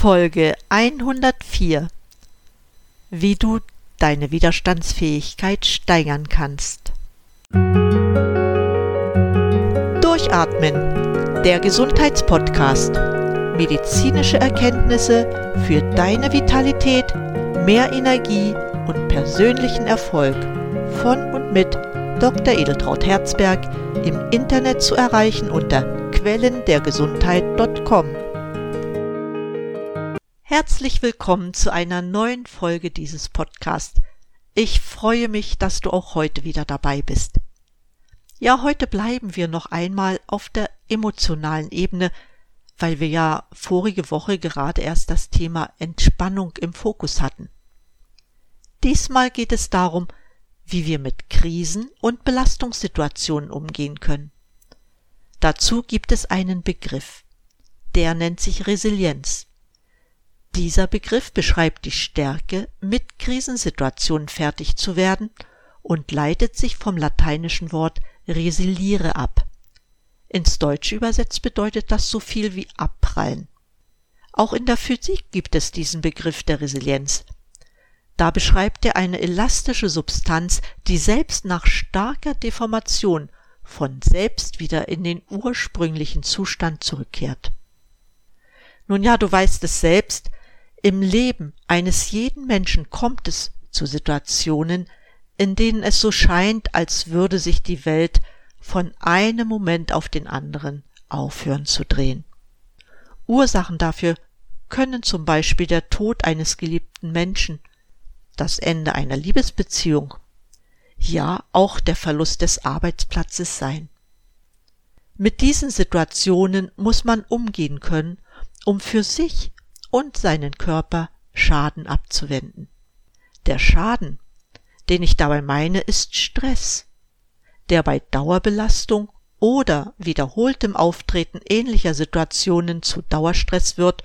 Folge 104 Wie du deine Widerstandsfähigkeit steigern kannst. Durchatmen, der Gesundheitspodcast. Medizinische Erkenntnisse für deine Vitalität, mehr Energie und persönlichen Erfolg von und mit Dr. Edeltraut Herzberg im Internet zu erreichen unter quellendergesundheit.com. Herzlich willkommen zu einer neuen Folge dieses Podcasts. Ich freue mich, dass du auch heute wieder dabei bist. Ja, heute bleiben wir noch einmal auf der emotionalen Ebene, weil wir ja vorige Woche gerade erst das Thema Entspannung im Fokus hatten. Diesmal geht es darum, wie wir mit Krisen und Belastungssituationen umgehen können. Dazu gibt es einen Begriff. Der nennt sich Resilienz. Dieser Begriff beschreibt die Stärke, mit Krisensituationen fertig zu werden und leitet sich vom lateinischen Wort resiliere ab. Ins Deutsche übersetzt bedeutet das so viel wie abprallen. Auch in der Physik gibt es diesen Begriff der Resilienz. Da beschreibt er eine elastische Substanz, die selbst nach starker Deformation von selbst wieder in den ursprünglichen Zustand zurückkehrt. Nun ja, du weißt es selbst, im Leben eines jeden Menschen kommt es zu Situationen, in denen es so scheint, als würde sich die Welt von einem Moment auf den anderen aufhören zu drehen. Ursachen dafür können zum Beispiel der Tod eines geliebten Menschen, das Ende einer Liebesbeziehung, ja auch der Verlust des Arbeitsplatzes sein. Mit diesen Situationen muss man umgehen können, um für sich und seinen Körper Schaden abzuwenden. Der Schaden, den ich dabei meine, ist Stress, der bei Dauerbelastung oder wiederholtem Auftreten ähnlicher Situationen zu Dauerstress wird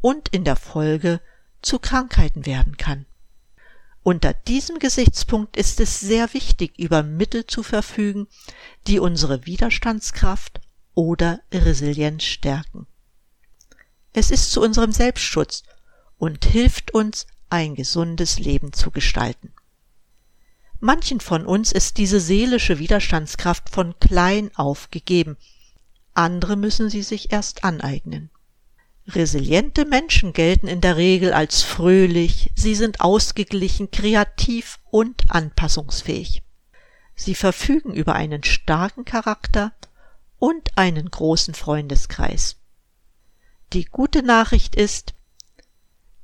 und in der Folge zu Krankheiten werden kann. Unter diesem Gesichtspunkt ist es sehr wichtig, über Mittel zu verfügen, die unsere Widerstandskraft oder Resilienz stärken. Es ist zu unserem Selbstschutz und hilft uns, ein gesundes Leben zu gestalten. Manchen von uns ist diese seelische Widerstandskraft von klein auf gegeben, andere müssen sie sich erst aneignen. Resiliente Menschen gelten in der Regel als fröhlich, sie sind ausgeglichen, kreativ und anpassungsfähig. Sie verfügen über einen starken Charakter und einen großen Freundeskreis. Die gute Nachricht ist,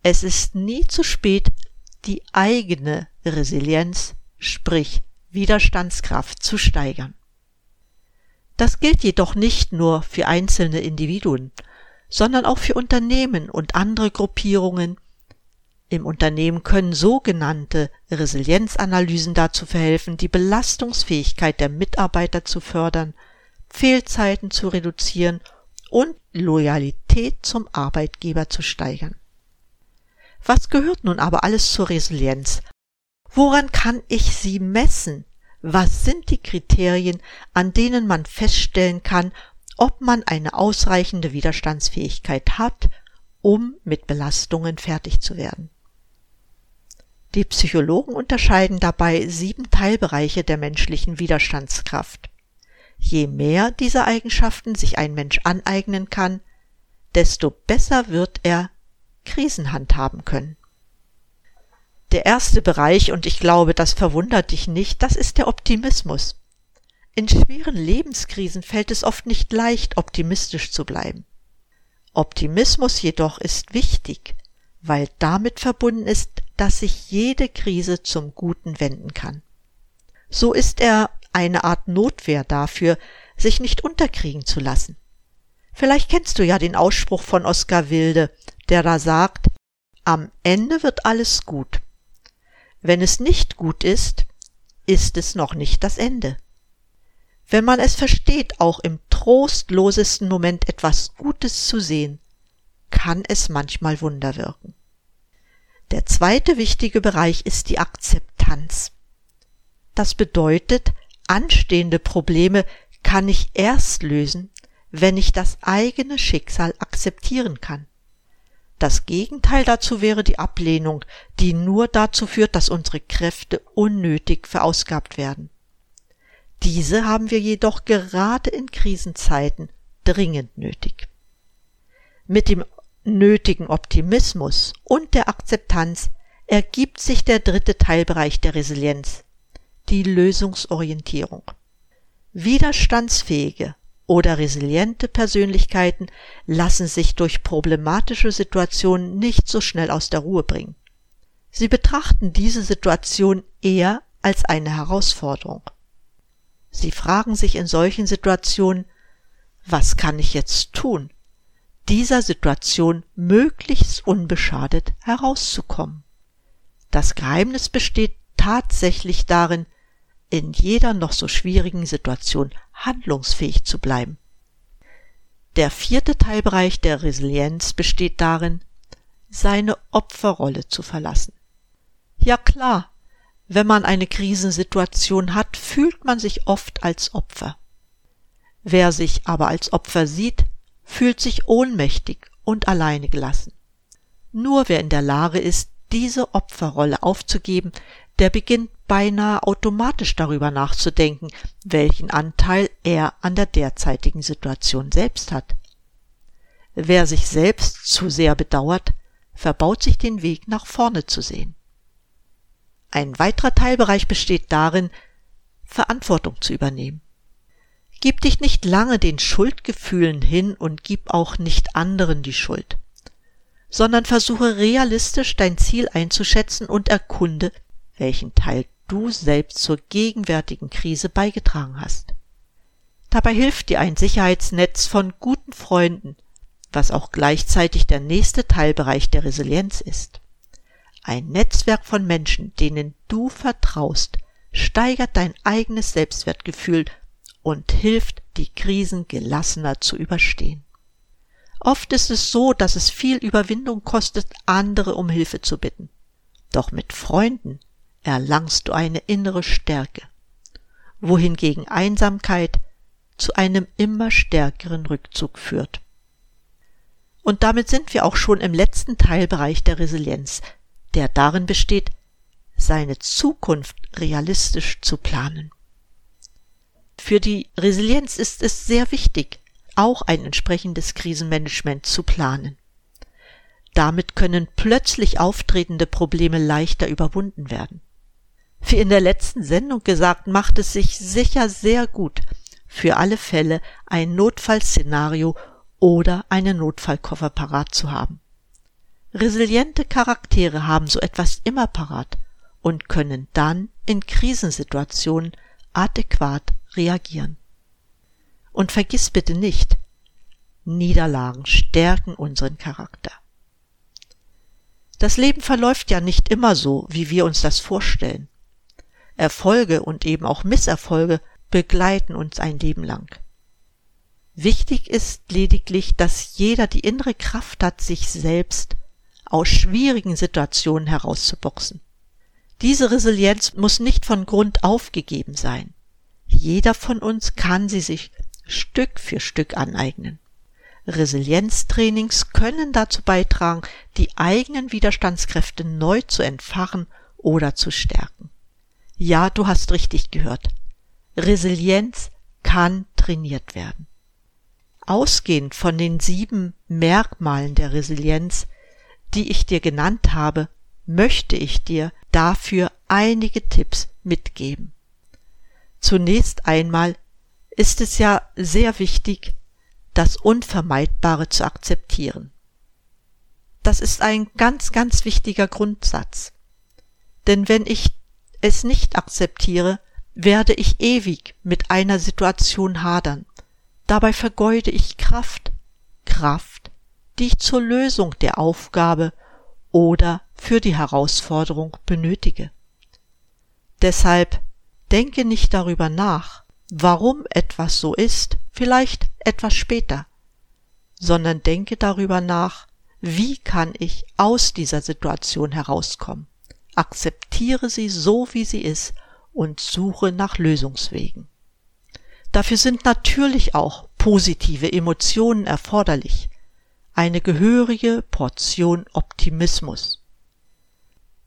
es ist nie zu spät, die eigene Resilienz, sprich Widerstandskraft zu steigern. Das gilt jedoch nicht nur für einzelne Individuen, sondern auch für Unternehmen und andere Gruppierungen. Im Unternehmen können sogenannte Resilienzanalysen dazu verhelfen, die Belastungsfähigkeit der Mitarbeiter zu fördern, Fehlzeiten zu reduzieren und Loyalität zum Arbeitgeber zu steigern. Was gehört nun aber alles zur Resilienz? Woran kann ich sie messen? Was sind die Kriterien, an denen man feststellen kann, ob man eine ausreichende Widerstandsfähigkeit hat, um mit Belastungen fertig zu werden? Die Psychologen unterscheiden dabei sieben Teilbereiche der menschlichen Widerstandskraft. Je mehr dieser Eigenschaften sich ein Mensch aneignen kann, desto besser wird er Krisen handhaben können. Der erste Bereich, und ich glaube, das verwundert dich nicht, das ist der Optimismus. In schweren Lebenskrisen fällt es oft nicht leicht, optimistisch zu bleiben. Optimismus jedoch ist wichtig, weil damit verbunden ist, dass sich jede Krise zum Guten wenden kann. So ist er eine Art Notwehr dafür, sich nicht unterkriegen zu lassen. Vielleicht kennst du ja den Ausspruch von Oskar Wilde, der da sagt, am Ende wird alles gut. Wenn es nicht gut ist, ist es noch nicht das Ende. Wenn man es versteht, auch im trostlosesten Moment etwas Gutes zu sehen, kann es manchmal Wunder wirken. Der zweite wichtige Bereich ist die Akzeptanz. Das bedeutet, anstehende Probleme kann ich erst lösen, wenn ich das eigene Schicksal akzeptieren kann. Das Gegenteil dazu wäre die Ablehnung, die nur dazu führt, dass unsere Kräfte unnötig verausgabt werden. Diese haben wir jedoch gerade in Krisenzeiten dringend nötig. Mit dem nötigen Optimismus und der Akzeptanz ergibt sich der dritte Teilbereich der Resilienz, die Lösungsorientierung. Widerstandsfähige oder resiliente Persönlichkeiten lassen sich durch problematische Situationen nicht so schnell aus der Ruhe bringen. Sie betrachten diese Situation eher als eine Herausforderung. Sie fragen sich in solchen Situationen, was kann ich jetzt tun, dieser Situation möglichst unbeschadet herauszukommen. Das Geheimnis besteht tatsächlich darin, in jeder noch so schwierigen Situation handlungsfähig zu bleiben. Der vierte Teilbereich der Resilienz besteht darin, seine Opferrolle zu verlassen. Ja klar, wenn man eine Krisensituation hat, fühlt man sich oft als Opfer. Wer sich aber als Opfer sieht, fühlt sich ohnmächtig und alleine gelassen. Nur wer in der Lage ist, diese Opferrolle aufzugeben, der beginnt beinahe automatisch darüber nachzudenken, welchen Anteil er an der derzeitigen Situation selbst hat. Wer sich selbst zu sehr bedauert, verbaut sich den Weg nach vorne zu sehen. Ein weiterer Teilbereich besteht darin, Verantwortung zu übernehmen. Gib dich nicht lange den Schuldgefühlen hin und gib auch nicht anderen die Schuld, sondern versuche realistisch dein Ziel einzuschätzen und erkunde, welchen Teil du selbst zur gegenwärtigen Krise beigetragen hast. Dabei hilft dir ein Sicherheitsnetz von guten Freunden, was auch gleichzeitig der nächste Teilbereich der Resilienz ist. Ein Netzwerk von Menschen, denen du vertraust, steigert dein eigenes Selbstwertgefühl und hilft, die Krisen gelassener zu überstehen. Oft ist es so, dass es viel Überwindung kostet, andere um Hilfe zu bitten. Doch mit Freunden erlangst du eine innere Stärke, wohingegen Einsamkeit zu einem immer stärkeren Rückzug führt. Und damit sind wir auch schon im letzten Teilbereich der Resilienz, der darin besteht, seine Zukunft realistisch zu planen. Für die Resilienz ist es sehr wichtig, auch ein entsprechendes Krisenmanagement zu planen. Damit können plötzlich auftretende Probleme leichter überwunden werden. Wie in der letzten Sendung gesagt, macht es sich sicher sehr gut, für alle Fälle ein Notfallszenario oder einen Notfallkoffer parat zu haben. Resiliente Charaktere haben so etwas immer parat und können dann in Krisensituationen adäquat reagieren. Und vergiss bitte nicht, Niederlagen stärken unseren Charakter. Das Leben verläuft ja nicht immer so, wie wir uns das vorstellen. Erfolge und eben auch Misserfolge begleiten uns ein Leben lang. Wichtig ist lediglich, dass jeder die innere Kraft hat, sich selbst aus schwierigen Situationen herauszuboxen. Diese Resilienz muss nicht von Grund aufgegeben sein. Jeder von uns kann sie sich Stück für Stück aneignen. Resilienztrainings können dazu beitragen, die eigenen Widerstandskräfte neu zu entfachen oder zu stärken. Ja, du hast richtig gehört. Resilienz kann trainiert werden. Ausgehend von den sieben Merkmalen der Resilienz die ich dir genannt habe, möchte ich dir dafür einige Tipps mitgeben. Zunächst einmal ist es ja sehr wichtig, das Unvermeidbare zu akzeptieren. Das ist ein ganz, ganz wichtiger Grundsatz. Denn wenn ich es nicht akzeptiere, werde ich ewig mit einer Situation hadern. Dabei vergeude ich Kraft, Kraft, die ich zur Lösung der Aufgabe oder für die Herausforderung benötige. Deshalb denke nicht darüber nach, warum etwas so ist, vielleicht etwas später, sondern denke darüber nach, wie kann ich aus dieser Situation herauskommen. Akzeptiere sie so, wie sie ist und suche nach Lösungswegen. Dafür sind natürlich auch positive Emotionen erforderlich, eine gehörige Portion Optimismus.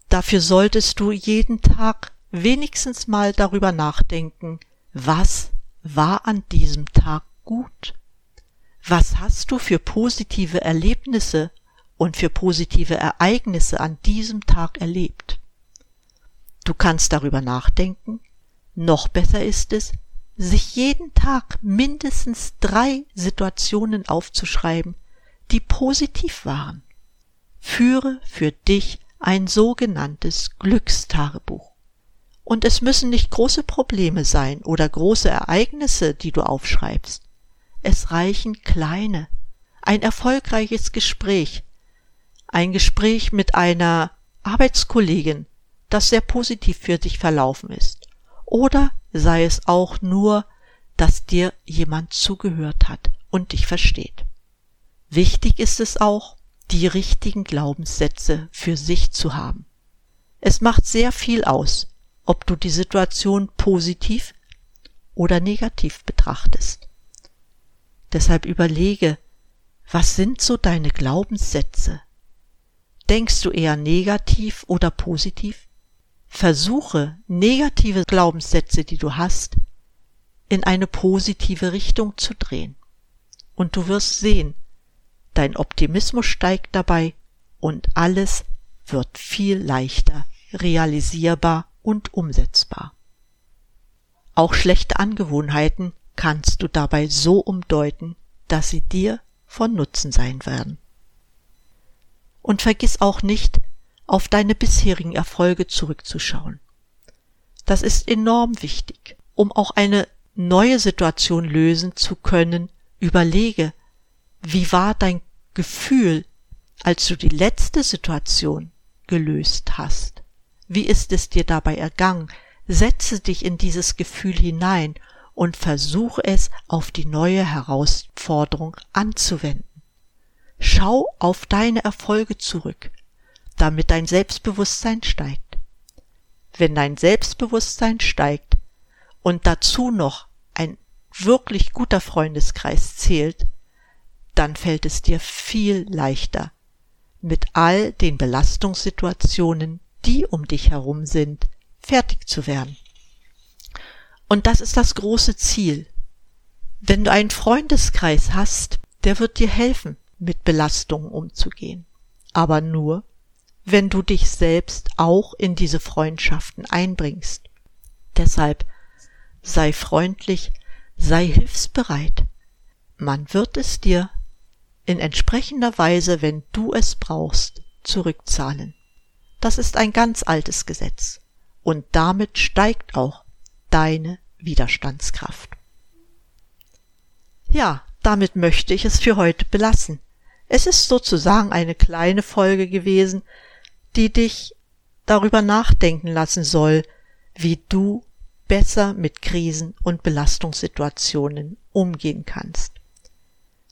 Dafür solltest du jeden Tag wenigstens mal darüber nachdenken, was war an diesem Tag gut? Was hast du für positive Erlebnisse und für positive Ereignisse an diesem Tag erlebt? Du kannst darüber nachdenken. Noch besser ist es, sich jeden Tag mindestens drei Situationen aufzuschreiben, die positiv waren. Führe für dich ein sogenanntes Glückstagebuch. Und es müssen nicht große Probleme sein oder große Ereignisse, die du aufschreibst. Es reichen kleine, ein erfolgreiches Gespräch, ein Gespräch mit einer Arbeitskollegin, das sehr positiv für dich verlaufen ist. Oder sei es auch nur, dass dir jemand zugehört hat und dich versteht. Wichtig ist es auch, die richtigen Glaubenssätze für sich zu haben. Es macht sehr viel aus, ob du die Situation positiv oder negativ betrachtest. Deshalb überlege, was sind so deine Glaubenssätze? Denkst du eher negativ oder positiv? Versuche negative Glaubenssätze, die du hast, in eine positive Richtung zu drehen. Und du wirst sehen, dein Optimismus steigt dabei und alles wird viel leichter realisierbar und umsetzbar. Auch schlechte Angewohnheiten kannst du dabei so umdeuten, dass sie dir von Nutzen sein werden. Und vergiss auch nicht, auf deine bisherigen Erfolge zurückzuschauen. Das ist enorm wichtig, um auch eine neue Situation lösen zu können. Überlege, wie war dein Gefühl, als du die letzte Situation gelöst hast? Wie ist es dir dabei ergangen? Setze dich in dieses Gefühl hinein und versuche es auf die neue Herausforderung anzuwenden. Schau auf deine Erfolge zurück, damit dein Selbstbewusstsein steigt. Wenn dein Selbstbewusstsein steigt und dazu noch ein wirklich guter Freundeskreis zählt, dann fällt es dir viel leichter, mit all den Belastungssituationen, die um dich herum sind, fertig zu werden. Und das ist das große Ziel. Wenn du einen Freundeskreis hast, der wird dir helfen, mit Belastungen umzugehen. Aber nur, wenn du dich selbst auch in diese Freundschaften einbringst. Deshalb sei freundlich, sei hilfsbereit. Man wird es dir in entsprechender Weise, wenn du es brauchst, zurückzahlen. Das ist ein ganz altes Gesetz. Und damit steigt auch deine Widerstandskraft. Ja, damit möchte ich es für heute belassen. Es ist sozusagen eine kleine Folge gewesen, die dich darüber nachdenken lassen soll, wie du besser mit Krisen und Belastungssituationen umgehen kannst.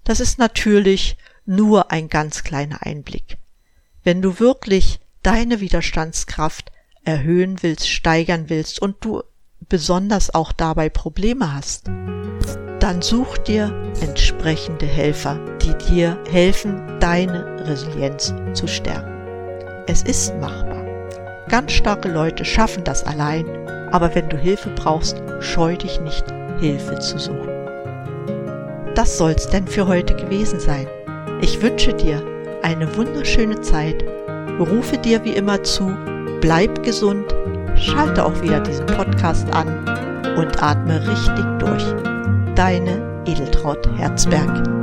Das ist natürlich nur ein ganz kleiner Einblick. Wenn du wirklich deine Widerstandskraft erhöhen willst, steigern willst und du besonders auch dabei Probleme hast, dann such dir entsprechende Helfer, die dir helfen, deine Resilienz zu stärken. Es ist machbar. Ganz starke Leute schaffen das allein, aber wenn du Hilfe brauchst, scheu dich nicht, Hilfe zu suchen. Das soll's denn für heute gewesen sein. Ich wünsche dir eine wunderschöne Zeit, rufe dir wie immer zu, bleib gesund, schalte auch wieder diesen Podcast an und atme richtig durch. Deine Edeltraut Herzberg.